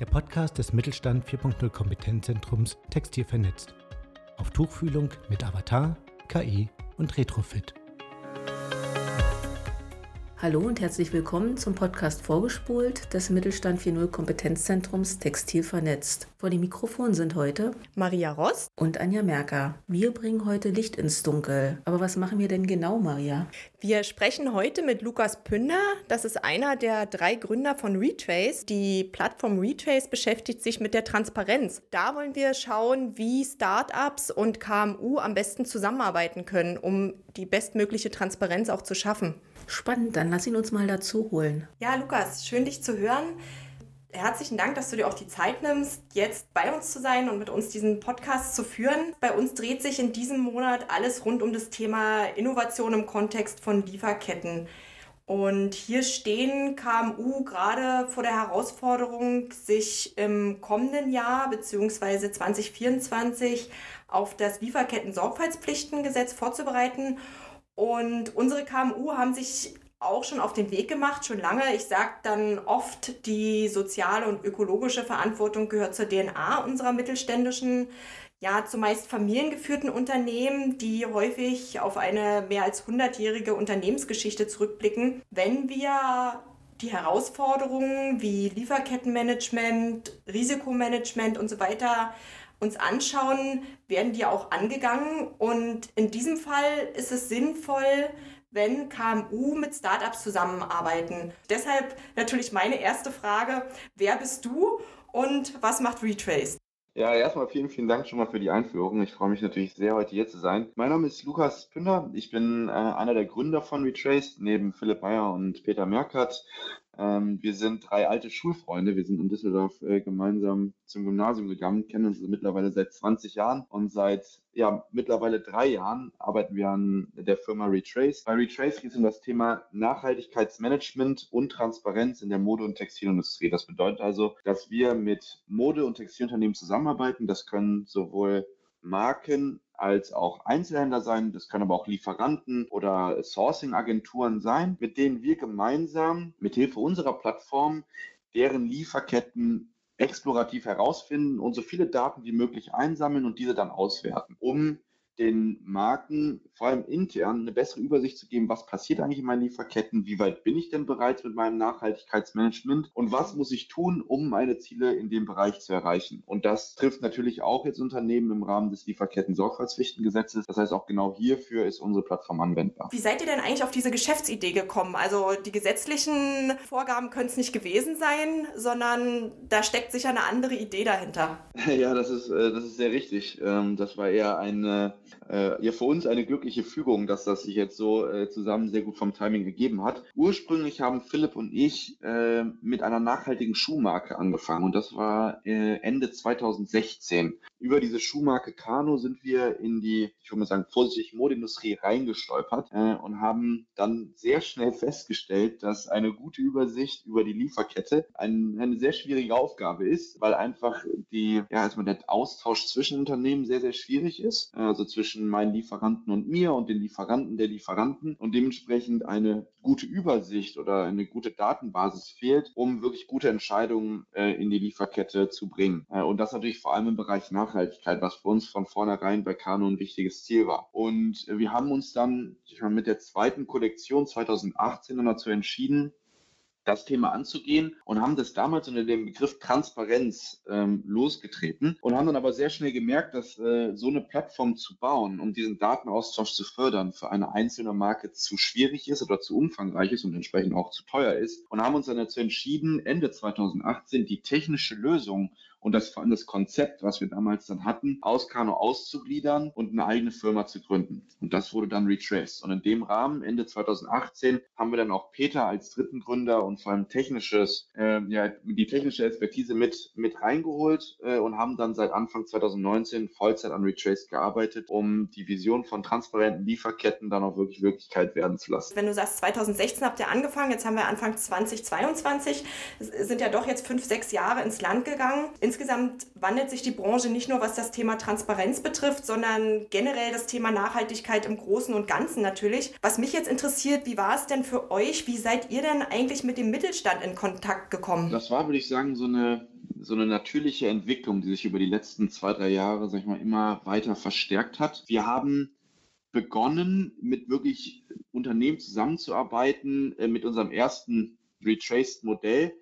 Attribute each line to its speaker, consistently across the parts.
Speaker 1: der Podcast des Mittelstand 4.0 Kompetenzzentrums Textil vernetzt. Auf Tuchfühlung mit Avatar, KI und Retrofit.
Speaker 2: Hallo und herzlich willkommen zum Podcast Vorgespult des Mittelstand 4.0 Kompetenzzentrums Textil vernetzt. Vor dem Mikrofon sind heute
Speaker 3: Maria Ross
Speaker 2: und Anja Merker. Wir bringen heute Licht ins Dunkel. Aber was machen wir denn genau, Maria?
Speaker 3: Wir sprechen heute mit Lukas Pünder. Das ist einer der drei Gründer von Retrace. Die Plattform Retrace beschäftigt sich mit der Transparenz. Da wollen wir schauen, wie Startups und KMU am besten zusammenarbeiten können, um die bestmögliche Transparenz auch zu schaffen.
Speaker 2: Spannend, dann lass ihn uns mal dazu holen.
Speaker 3: Ja, Lukas, schön dich zu hören. Herzlichen Dank, dass du dir auch die Zeit nimmst, jetzt bei uns zu sein und mit uns diesen Podcast zu führen. Bei uns dreht sich in diesem Monat alles rund um das Thema Innovation im Kontext von Lieferketten. Und hier stehen KMU gerade vor der Herausforderung, sich im kommenden Jahr bzw. 2024 auf das Lieferketten-Sorgfaltspflichtengesetz vorzubereiten und unsere KMU haben sich auch schon auf den Weg gemacht, schon lange. Ich sage dann oft, die soziale und ökologische Verantwortung gehört zur DNA unserer mittelständischen, ja zumeist familiengeführten Unternehmen, die häufig auf eine mehr als 100-jährige Unternehmensgeschichte zurückblicken. Wenn wir die Herausforderungen wie Lieferkettenmanagement, Risikomanagement und so weiter uns anschauen, werden die auch angegangen. Und in diesem Fall ist es sinnvoll, wenn KMU mit Startups zusammenarbeiten. Deshalb natürlich meine erste Frage, wer bist du und was macht Retrace?
Speaker 4: Ja, erstmal vielen, vielen Dank schon mal für die Einführung. Ich freue mich natürlich sehr, heute hier zu sein. Mein Name ist Lukas Pünder. Ich bin äh, einer der Gründer von Retrace, neben Philipp Meyer und Peter Merkert. Ähm, wir sind drei alte Schulfreunde. Wir sind in Düsseldorf äh, gemeinsam zum Gymnasium gegangen, kennen uns also mittlerweile seit 20 Jahren und seit ja, mittlerweile drei Jahren arbeiten wir an der Firma Retrace. Bei Retrace geht es um das Thema Nachhaltigkeitsmanagement und Transparenz in der Mode- und Textilindustrie. Das bedeutet also, dass wir mit Mode- und Textilunternehmen zusammenarbeiten. Das können sowohl Marken als auch Einzelhändler sein, das können aber auch Lieferanten oder Sourcing-Agenturen sein, mit denen wir gemeinsam mit Hilfe unserer Plattform deren Lieferketten explorativ herausfinden und so viele Daten wie möglich einsammeln und diese dann auswerten, um den Marken vor allem intern eine bessere Übersicht zu geben, was passiert eigentlich in meinen Lieferketten, wie weit bin ich denn bereits mit meinem Nachhaltigkeitsmanagement und was muss ich tun, um meine Ziele in dem Bereich zu erreichen. Und das trifft natürlich auch jetzt Unternehmen im Rahmen des Lieferketten-Sorgfaltspflichtengesetzes. Das heißt, auch genau hierfür ist unsere Plattform anwendbar.
Speaker 3: Wie seid ihr denn eigentlich auf diese Geschäftsidee gekommen? Also die gesetzlichen Vorgaben können es nicht gewesen sein, sondern da steckt sicher eine andere Idee dahinter.
Speaker 4: Ja, das ist, äh, das ist sehr richtig. Ähm, das war eher eine äh, ja für uns eine glückliche Fügung, dass das sich jetzt so äh, zusammen sehr gut vom Timing gegeben hat. Ursprünglich haben Philipp und ich äh, mit einer nachhaltigen Schuhmarke angefangen und das war äh, Ende 2016. Über diese Schuhmarke Kano sind wir in die, ich würde mal sagen, vorsichtig Modeindustrie reingestolpert äh, und haben dann sehr schnell festgestellt, dass eine gute Übersicht über die Lieferkette ein, eine sehr schwierige Aufgabe ist, weil einfach die, ja, erstmal der Austausch zwischen Unternehmen sehr, sehr schwierig ist. Also zwischen meinen Lieferanten und mir und den Lieferanten der Lieferanten und dementsprechend eine gute Übersicht oder eine gute Datenbasis fehlt, um wirklich gute Entscheidungen äh, in die Lieferkette zu bringen. Äh, und das natürlich vor allem im Bereich Nachhaltigkeit, was für uns von vornherein bei Kano ein wichtiges Ziel war. Und äh, wir haben uns dann meine, mit der zweiten Kollektion 2018 dann dazu entschieden, das Thema anzugehen und haben das damals unter dem Begriff Transparenz ähm, losgetreten und haben dann aber sehr schnell gemerkt, dass äh, so eine Plattform zu bauen, um diesen Datenaustausch zu fördern, für eine einzelne Marke zu schwierig ist oder zu umfangreich ist und entsprechend auch zu teuer ist und haben uns dann dazu entschieden, Ende 2018 die technische Lösung und das, das Konzept, was wir damals dann hatten, aus Kano auszugliedern und eine eigene Firma zu gründen. Und das wurde dann Retraced. Und in dem Rahmen, Ende 2018, haben wir dann auch Peter als dritten Gründer und vor allem technisches, äh, ja, die technische Expertise mit, mit reingeholt äh, und haben dann seit Anfang 2019 Vollzeit an Retraced gearbeitet, um die Vision von transparenten Lieferketten dann auch wirklich Wirklichkeit werden zu lassen.
Speaker 3: Wenn du sagst, 2016 habt ihr angefangen, jetzt haben wir Anfang 2022, sind ja doch jetzt fünf, sechs Jahre ins Land gegangen. Insgesamt wandelt sich die Branche nicht nur, was das Thema Transparenz betrifft, sondern generell das Thema Nachhaltigkeit im Großen und Ganzen natürlich. Was mich jetzt interessiert, wie war es denn für euch? Wie seid ihr denn eigentlich mit dem Mittelstand in Kontakt gekommen?
Speaker 4: Das war, würde ich sagen, so eine so eine natürliche Entwicklung, die sich über die letzten zwei, drei Jahre, sag ich mal, immer weiter verstärkt hat. Wir haben begonnen, mit wirklich Unternehmen zusammenzuarbeiten, äh, mit unserem ersten Retraced Modell.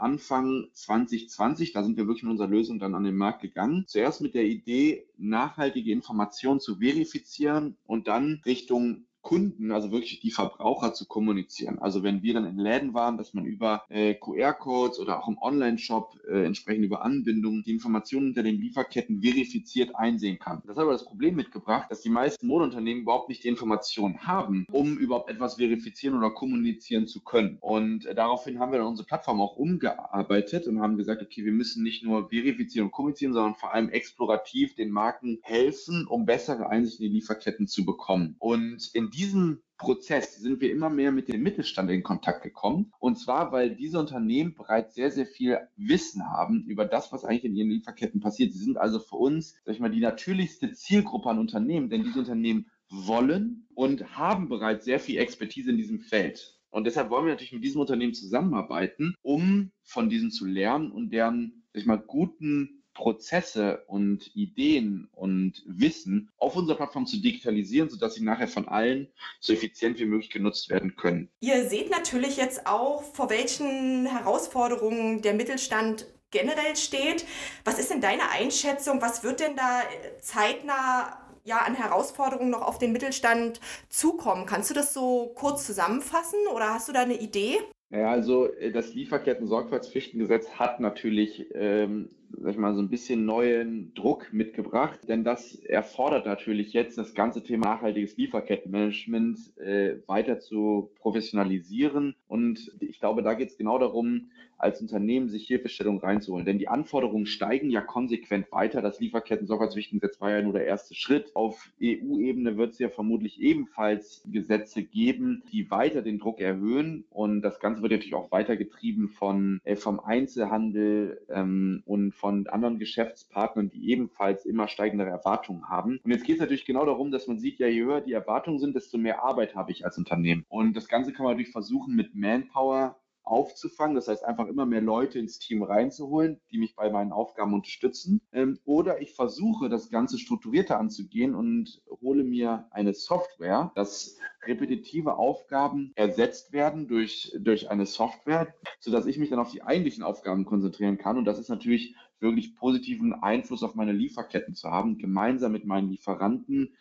Speaker 4: Anfang 2020, da sind wir wirklich mit unserer Lösung dann an den Markt gegangen. Zuerst mit der Idee, nachhaltige Informationen zu verifizieren und dann Richtung Kunden, also wirklich die Verbraucher zu kommunizieren. Also wenn wir dann in Läden waren, dass man über äh, QR-Codes oder auch im Online-Shop äh, entsprechend über Anbindungen die Informationen hinter den Lieferketten verifiziert einsehen kann. Das hat aber das Problem mitgebracht, dass die meisten Modeunternehmen überhaupt nicht die Informationen haben, um überhaupt etwas verifizieren oder kommunizieren zu können. Und äh, daraufhin haben wir dann unsere Plattform auch umgearbeitet und haben gesagt, okay, wir müssen nicht nur verifizieren und kommunizieren, sondern vor allem explorativ den Marken helfen, um bessere Einsicht in die Lieferketten zu bekommen. Und in diesem Prozess sind wir immer mehr mit dem Mittelstand in Kontakt gekommen. Und zwar, weil diese Unternehmen bereits sehr, sehr viel Wissen haben über das, was eigentlich in ihren Lieferketten passiert. Sie sind also für uns, sag ich mal, die natürlichste Zielgruppe an Unternehmen, denn diese Unternehmen wollen und haben bereits sehr viel Expertise in diesem Feld. Und deshalb wollen wir natürlich mit diesem Unternehmen zusammenarbeiten, um von diesen zu lernen und deren, sag ich mal, guten Prozesse und Ideen und Wissen auf unserer Plattform zu digitalisieren, sodass sie nachher von allen so effizient wie möglich genutzt werden können.
Speaker 3: Ihr seht natürlich jetzt auch, vor welchen Herausforderungen der Mittelstand generell steht. Was ist denn deine Einschätzung? Was wird denn da zeitnah ja, an Herausforderungen noch auf den Mittelstand zukommen? Kannst du das so kurz zusammenfassen oder hast du da eine Idee?
Speaker 4: Ja, also äh, das Lieferketten-Sorgfaltspflichtengesetz hat natürlich ähm, sag ich mal, so ein bisschen neuen Druck mitgebracht, denn das erfordert natürlich jetzt das ganze Thema nachhaltiges Lieferkettenmanagement äh, weiter zu professionalisieren. Und ich glaube, da geht es genau darum, als Unternehmen sich Hilfestellung reinzuholen. Denn die Anforderungen steigen ja konsequent weiter. Das Lieferketten-Sorgfaltspflichtengesetz war ja nur der erste Schritt. Auf EU-Ebene wird es ja vermutlich ebenfalls Gesetze geben, die weiter den Druck erhöhen. Und das Ganze wird natürlich auch weitergetrieben von, äh, vom Einzelhandel ähm, und von anderen Geschäftspartnern, die ebenfalls immer steigendere Erwartungen haben. Und jetzt geht es natürlich genau darum, dass man sieht, ja, je höher die Erwartungen sind, desto mehr Arbeit habe ich als Unternehmen. Und das Ganze kann man natürlich versuchen, mit Manpower aufzufangen. Das heißt, einfach immer mehr Leute ins Team reinzuholen, die mich bei meinen Aufgaben unterstützen. Ähm, oder ich versuche, das Ganze strukturierter anzugehen und hole mir eine Software, dass repetitive Aufgaben ersetzt werden durch, durch eine Software, sodass ich mich dann auf die eigentlichen Aufgaben konzentrieren kann. Und das ist natürlich wirklich positiven Einfluss auf meine Lieferketten zu haben, gemeinsam mit meinen Lieferanten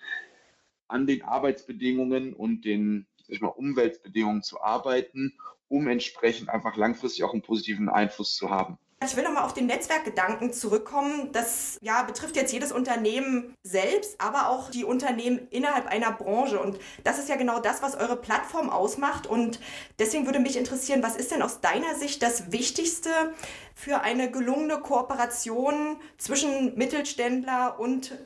Speaker 4: an den Arbeitsbedingungen und den ich mal, Umweltbedingungen zu arbeiten, um entsprechend einfach langfristig auch einen positiven Einfluss zu haben.
Speaker 3: Ich will nochmal auf den Netzwerkgedanken zurückkommen. Das ja, betrifft jetzt jedes Unternehmen selbst, aber auch die Unternehmen innerhalb einer Branche. Und das ist ja genau das, was eure Plattform ausmacht. Und deswegen würde mich interessieren, was ist denn aus deiner Sicht das Wichtigste für eine gelungene Kooperation zwischen Mittelständler und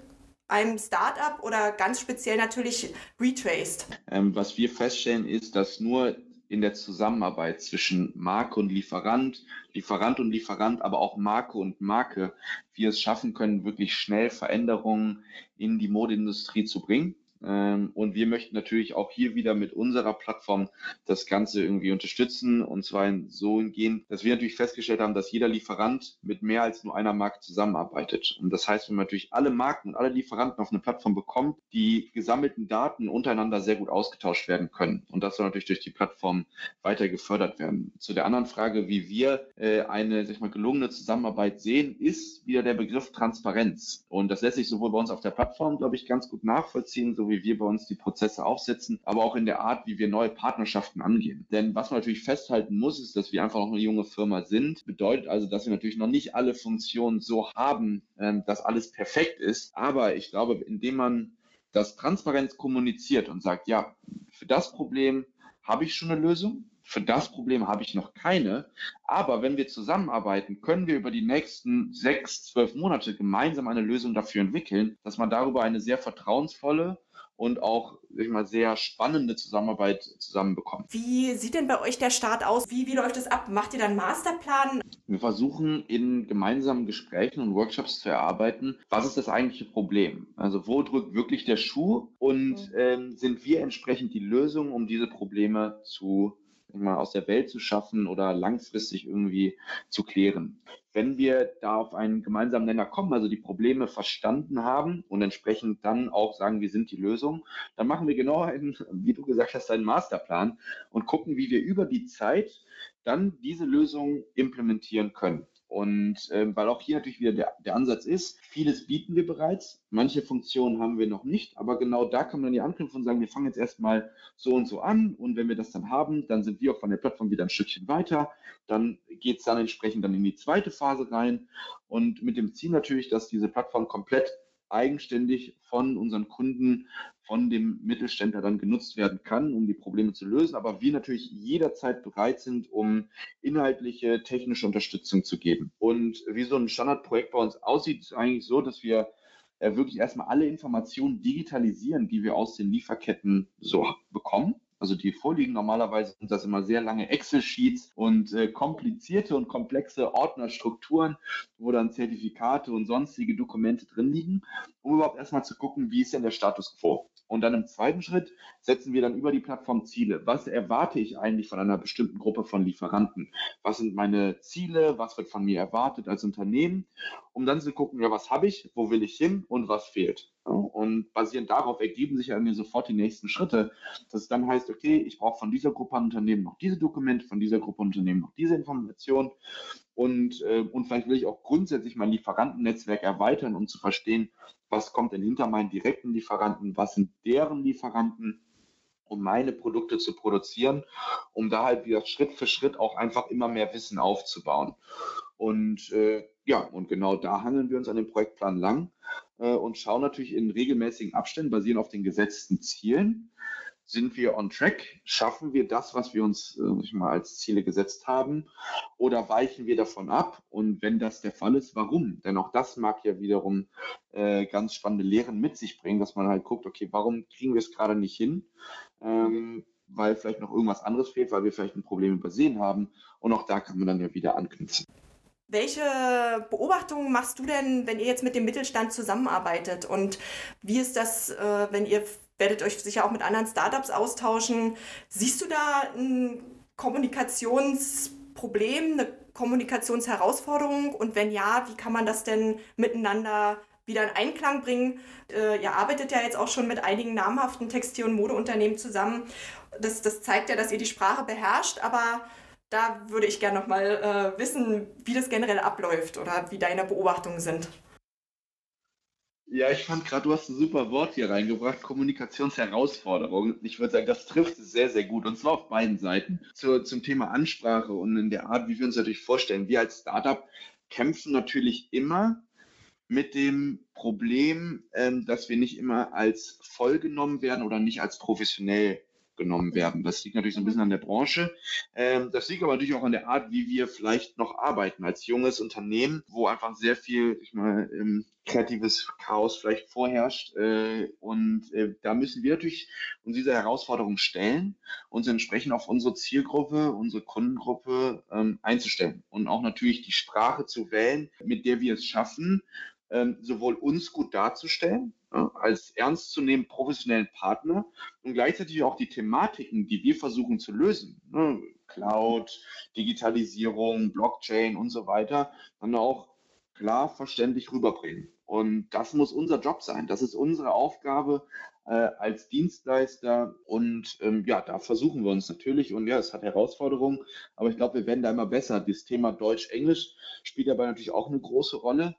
Speaker 3: einem Startup oder ganz speziell natürlich Retraced?
Speaker 4: Ähm, was wir feststellen, ist, dass nur in der Zusammenarbeit zwischen Marke und Lieferant, Lieferant und Lieferant, aber auch Marke und Marke, wir es schaffen können, wirklich schnell Veränderungen in die Modeindustrie zu bringen. Ähm, und wir möchten natürlich auch hier wieder mit unserer Plattform das Ganze irgendwie unterstützen. Und zwar so hingehend, dass wir natürlich festgestellt haben, dass jeder Lieferant mit mehr als nur einer Marke zusammenarbeitet. Und das heißt, wenn man natürlich alle Marken und alle Lieferanten auf eine Plattform bekommt, die gesammelten Daten untereinander sehr gut ausgetauscht werden können. Und das soll natürlich durch die Plattform weiter gefördert werden. Zu der anderen Frage, wie wir äh, eine sag ich mal, gelungene Zusammenarbeit sehen, ist wieder der Begriff Transparenz. Und das lässt sich sowohl bei uns auf der Plattform, glaube ich, ganz gut nachvollziehen, wie wir bei uns die Prozesse aufsetzen, aber auch in der Art, wie wir neue Partnerschaften angehen. Denn was man natürlich festhalten muss, ist, dass wir einfach noch eine junge Firma sind. Bedeutet also, dass wir natürlich noch nicht alle Funktionen so haben, ähm, dass alles perfekt ist. Aber ich glaube, indem man das transparent kommuniziert und sagt, ja, für das Problem habe ich schon eine Lösung, für das Problem habe ich noch keine. Aber wenn wir zusammenarbeiten, können wir über die nächsten sechs, zwölf Monate gemeinsam eine Lösung dafür entwickeln, dass man darüber eine sehr vertrauensvolle und auch ich mal, sehr spannende Zusammenarbeit zusammenbekommen.
Speaker 3: Wie sieht denn bei euch der Start aus? Wie, wie läuft es ab? Macht ihr dann Masterplan?
Speaker 4: Wir versuchen in gemeinsamen Gesprächen und Workshops zu erarbeiten, was ist das eigentliche Problem? Also wo drückt wirklich der Schuh und mhm. ähm, sind wir entsprechend die Lösung, um diese Probleme zu mal, aus der Welt zu schaffen oder langfristig irgendwie zu klären. Wenn wir da auf einen gemeinsamen Nenner kommen, also die Probleme verstanden haben und entsprechend dann auch sagen, wir sind die Lösung, dann machen wir genau einen, wie du gesagt hast, einen Masterplan und gucken, wie wir über die Zeit dann diese Lösung implementieren können. Und ähm, weil auch hier natürlich wieder der, der Ansatz ist, vieles bieten wir bereits, manche Funktionen haben wir noch nicht, aber genau da kann man dann die anknüpfen und sagen, wir fangen jetzt erstmal so und so an und wenn wir das dann haben, dann sind wir auch von der Plattform wieder ein Stückchen weiter, dann geht es dann entsprechend dann in die zweite Phase rein und mit dem Ziel natürlich, dass diese Plattform komplett eigenständig von unseren Kunden, von dem Mittelständler dann genutzt werden kann, um die Probleme zu lösen. Aber wir natürlich jederzeit bereit sind, um inhaltliche, technische Unterstützung zu geben. Und wie so ein Standardprojekt bei uns aussieht, ist eigentlich so, dass wir äh, wirklich erstmal alle Informationen digitalisieren, die wir aus den Lieferketten so bekommen. Also die vorliegen normalerweise sind das immer sehr lange Excel-Sheets und äh, komplizierte und komplexe Ordnerstrukturen, wo dann Zertifikate und sonstige Dokumente drin liegen, um überhaupt erstmal zu gucken, wie ist denn der Status quo. Und dann im zweiten Schritt setzen wir dann über die Plattform Ziele. Was erwarte ich eigentlich von einer bestimmten Gruppe von Lieferanten? Was sind meine Ziele? Was wird von mir erwartet als Unternehmen? Um dann zu gucken, ja, was habe ich? Wo will ich hin? Und was fehlt? Und basierend darauf ergeben sich ja mir sofort die nächsten Schritte. Dass es dann heißt, okay, ich brauche von dieser Gruppe an Unternehmen noch diese Dokumente, von dieser Gruppe an Unternehmen noch diese Informationen. Und, äh, und vielleicht will ich auch grundsätzlich mein Lieferantennetzwerk erweitern, um zu verstehen, was kommt denn hinter meinen direkten Lieferanten, was sind deren Lieferanten, um meine Produkte zu produzieren, um da halt wieder Schritt für Schritt auch einfach immer mehr Wissen aufzubauen. Und äh, ja, und genau da handeln wir uns an dem Projektplan lang äh, und schauen natürlich in regelmäßigen Abständen, basierend auf den gesetzten Zielen, sind wir on track? Schaffen wir das, was wir uns äh, mal als Ziele gesetzt haben? Oder weichen wir davon ab? Und wenn das der Fall ist, warum? Denn auch das mag ja wiederum äh, ganz spannende Lehren mit sich bringen, dass man halt guckt, okay, warum kriegen wir es gerade nicht hin? Ähm, weil vielleicht noch irgendwas anderes fehlt, weil wir vielleicht ein Problem übersehen haben. Und auch da kann man dann ja wieder anknüpfen.
Speaker 3: Welche Beobachtungen machst du denn, wenn ihr jetzt mit dem Mittelstand zusammenarbeitet? Und wie ist das, äh, wenn ihr werdet euch sicher auch mit anderen Startups austauschen? Siehst du da ein Kommunikationsproblem, eine Kommunikationsherausforderung? Und wenn ja, wie kann man das denn miteinander wieder in Einklang bringen? Äh, ihr arbeitet ja jetzt auch schon mit einigen namhaften Textil- und Modeunternehmen zusammen. Das, das zeigt ja, dass ihr die Sprache beherrscht, aber da würde ich gerne noch mal äh, wissen, wie das generell abläuft oder wie deine Beobachtungen sind.
Speaker 4: Ja, ich fand gerade, du hast ein super Wort hier reingebracht, Kommunikationsherausforderung. Ich würde sagen, das trifft es sehr, sehr gut und zwar auf beiden Seiten. Zu, zum Thema Ansprache und in der Art, wie wir uns natürlich vorstellen. Wir als Startup kämpfen natürlich immer mit dem Problem, ähm, dass wir nicht immer als voll genommen werden oder nicht als professionell genommen werden. Das liegt natürlich so ein bisschen an der Branche. Ähm, das liegt aber natürlich auch an der Art, wie wir vielleicht noch arbeiten als junges Unternehmen, wo einfach sehr viel, ich mal, ähm, kreatives Chaos vielleicht vorherrscht. Äh, und äh, da müssen wir natürlich uns dieser Herausforderung stellen, uns entsprechend auf unsere Zielgruppe, unsere Kundengruppe ähm, einzustellen und auch natürlich die Sprache zu wählen, mit der wir es schaffen, ähm, sowohl uns gut darzustellen, ja, als ernstzunehmenden professionellen Partner und gleichzeitig auch die Thematiken, die wir versuchen zu lösen, ne, Cloud, Digitalisierung, Blockchain und so weiter, dann auch klar verständlich rüberbringen. Und das muss unser Job sein. Das ist unsere Aufgabe äh, als Dienstleister. Und ähm, ja, da versuchen wir uns natürlich. Und ja, es hat Herausforderungen, aber ich glaube, wir werden da immer besser. Das Thema Deutsch-Englisch spielt dabei natürlich auch eine große Rolle.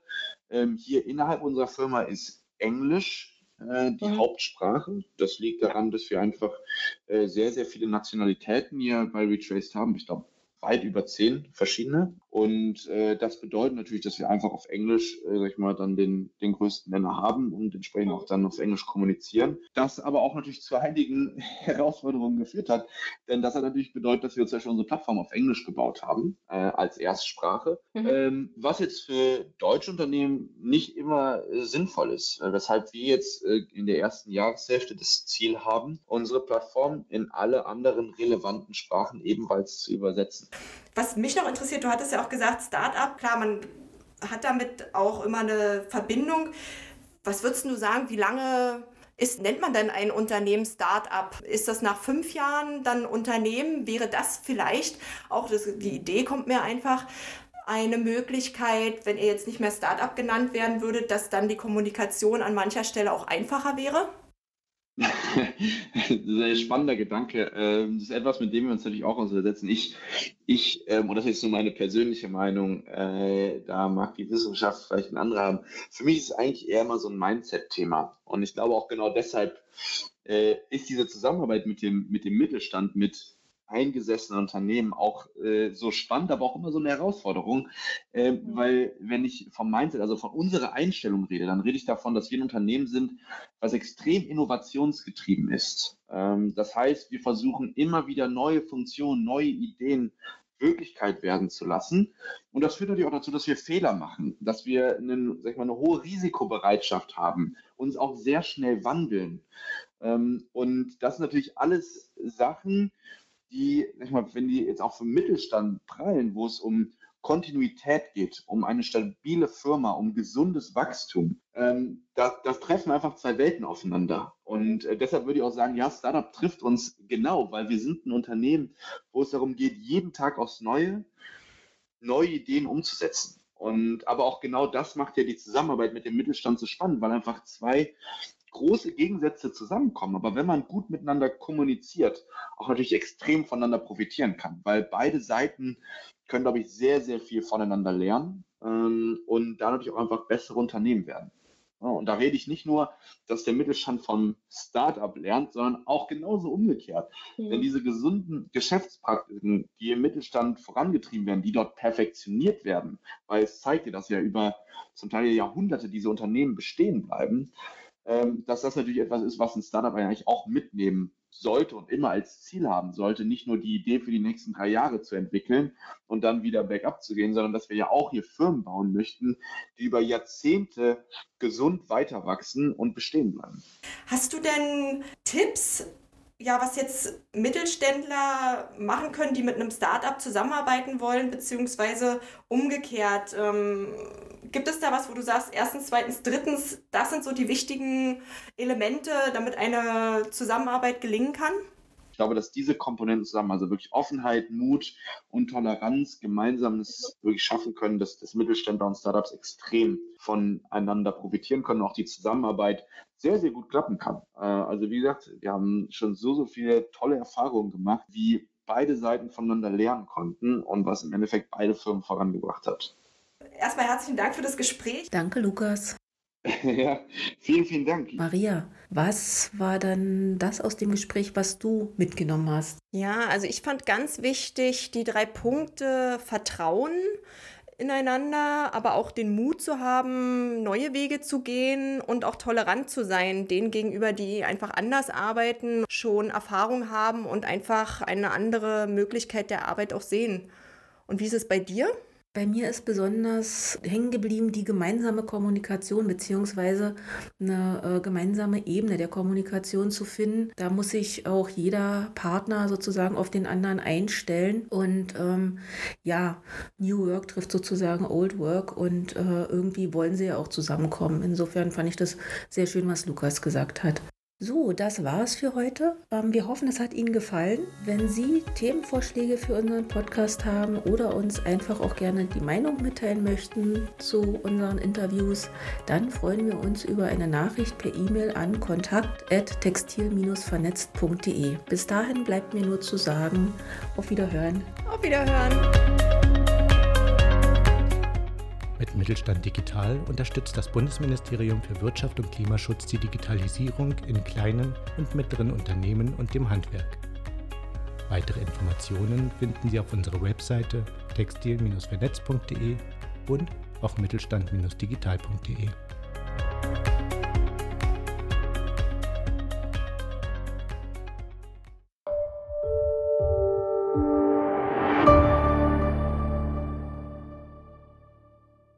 Speaker 4: Ähm, hier innerhalb unserer Firma ist Englisch äh, die mhm. Hauptsprache. Das liegt daran, dass wir einfach äh, sehr, sehr viele Nationalitäten hier bei Retraced haben. Ich glaube, weit über zehn verschiedene. Und äh, das bedeutet natürlich, dass wir einfach auf Englisch, äh, sag ich mal, dann den, den größten Nenner haben und entsprechend auch dann auf Englisch kommunizieren. Das aber auch natürlich zu einigen Herausforderungen geführt hat. Denn das hat natürlich bedeutet, dass wir uns ja schon unsere Plattform auf Englisch gebaut haben, äh, als Erstsprache. Mhm. Ähm, was jetzt für deutsche Unternehmen nicht immer äh, sinnvoll ist. Äh, weshalb wir jetzt äh, in der ersten Jahreshälfte das Ziel haben, unsere Plattform in alle anderen relevanten Sprachen ebenfalls zu übersetzen.
Speaker 3: Was mich noch interessiert, du hattest ja auch gesagt, Startup, klar, man hat damit auch immer eine Verbindung. Was würdest du sagen, wie lange ist, nennt man denn ein Unternehmen Startup? Ist das nach fünf Jahren dann Unternehmen? Wäre das vielleicht auch, das, die Idee kommt mir einfach, eine Möglichkeit, wenn ihr jetzt nicht mehr Startup genannt werden würdet, dass dann die Kommunikation an mancher Stelle auch einfacher wäre?
Speaker 4: Sehr spannender Gedanke. Ähm, das ist etwas, mit dem wir uns natürlich auch auseinandersetzen. Ich, ich ähm, und das ist jetzt nur meine persönliche Meinung, äh, da mag die Wissenschaft vielleicht ein anderer haben. Für mich ist es eigentlich eher mal so ein Mindset-Thema. Und ich glaube auch genau deshalb äh, ist diese Zusammenarbeit mit dem, mit dem Mittelstand, mit eingesessenen Unternehmen auch äh, so spannend, aber auch immer so eine Herausforderung, äh, mhm. weil wenn ich vom Mindset, also von unserer Einstellung rede, dann rede ich davon, dass wir ein Unternehmen sind, was extrem innovationsgetrieben ist. Ähm, das heißt, wir versuchen immer wieder neue Funktionen, neue Ideen Wirklichkeit werden zu lassen. Und das führt natürlich auch dazu, dass wir Fehler machen, dass wir einen, sag ich mal, eine hohe Risikobereitschaft haben, uns auch sehr schnell wandeln. Ähm, und das sind natürlich alles Sachen, die, sag mal, wenn die jetzt auch für Mittelstand prallen, wo es um Kontinuität geht, um eine stabile Firma, um gesundes Wachstum, ähm, da, das treffen einfach zwei Welten aufeinander. Und äh, deshalb würde ich auch sagen, ja, Startup trifft uns genau, weil wir sind ein Unternehmen, wo es darum geht, jeden Tag aufs Neue neue Ideen umzusetzen. Und aber auch genau das macht ja die Zusammenarbeit mit dem Mittelstand so spannend, weil einfach zwei große Gegensätze zusammenkommen. Aber wenn man gut miteinander kommuniziert, auch natürlich extrem voneinander profitieren kann, weil beide Seiten können, glaube ich, sehr, sehr viel voneinander lernen ähm, und da natürlich auch einfach bessere Unternehmen werden. Ja, und da rede ich nicht nur, dass der Mittelstand vom Startup lernt, sondern auch genauso umgekehrt. Mhm. Denn diese gesunden Geschäftspraktiken, die im Mittelstand vorangetrieben werden, die dort perfektioniert werden, weil es zeigt dir, dass ja über zum Teil Jahrhunderte diese Unternehmen bestehen bleiben, dass das natürlich etwas ist, was ein Startup eigentlich auch mitnehmen sollte und immer als Ziel haben sollte, nicht nur die Idee für die nächsten drei Jahre zu entwickeln und dann wieder backup zu gehen, sondern dass wir ja auch hier Firmen bauen möchten, die über Jahrzehnte gesund weiter wachsen und bestehen bleiben.
Speaker 3: Hast du denn Tipps, ja, was jetzt Mittelständler machen können, die mit einem Startup zusammenarbeiten wollen, beziehungsweise umgekehrt? Ähm, gibt es da was, wo du sagst, erstens, zweitens, drittens, das sind so die wichtigen Elemente, damit eine Zusammenarbeit gelingen kann?
Speaker 4: Ich glaube, dass diese Komponenten zusammen, also wirklich Offenheit, Mut und Toleranz gemeinsam es wirklich schaffen können, dass, dass Mittelständler und Startups extrem voneinander profitieren können, auch die Zusammenarbeit sehr, sehr gut klappen kann. Äh, also wie gesagt, wir haben schon so, so viele tolle Erfahrungen gemacht, wie beide Seiten voneinander lernen konnten und was im Endeffekt beide Firmen vorangebracht hat.
Speaker 3: Erstmal herzlichen Dank für das Gespräch.
Speaker 2: Danke, Lukas.
Speaker 4: ja, vielen, vielen Dank.
Speaker 2: Maria, was war dann das aus dem Gespräch, was du mitgenommen hast?
Speaker 3: Ja, also ich fand ganz wichtig die drei Punkte Vertrauen, ineinander, aber auch den Mut zu haben, neue Wege zu gehen und auch tolerant zu sein, denen gegenüber, die einfach anders arbeiten, schon Erfahrung haben und einfach eine andere Möglichkeit der Arbeit auch sehen. Und wie ist es bei dir?
Speaker 2: Bei mir ist besonders hängen geblieben die gemeinsame Kommunikation beziehungsweise eine äh, gemeinsame Ebene der Kommunikation zu finden. Da muss sich auch jeder Partner sozusagen auf den anderen einstellen und ähm, ja, New Work trifft sozusagen Old Work und äh, irgendwie wollen sie ja auch zusammenkommen. Insofern fand ich das sehr schön, was Lukas gesagt hat. So, das war's für heute. Ähm, wir hoffen, es hat Ihnen gefallen. Wenn Sie Themenvorschläge für unseren Podcast haben oder uns einfach auch gerne die Meinung mitteilen möchten zu unseren Interviews, dann freuen wir uns über eine Nachricht per E-Mail an kontakt@textil-vernetzt.de. Bis dahin bleibt mir nur zu sagen, auf Wiederhören.
Speaker 3: Auf Wiederhören.
Speaker 1: Mit Mittelstand Digital unterstützt das Bundesministerium für Wirtschaft und Klimaschutz die Digitalisierung in kleinen und mittleren Unternehmen und dem Handwerk. Weitere Informationen finden Sie auf unserer Webseite textil-vernetz.de und auf mittelstand-digital.de.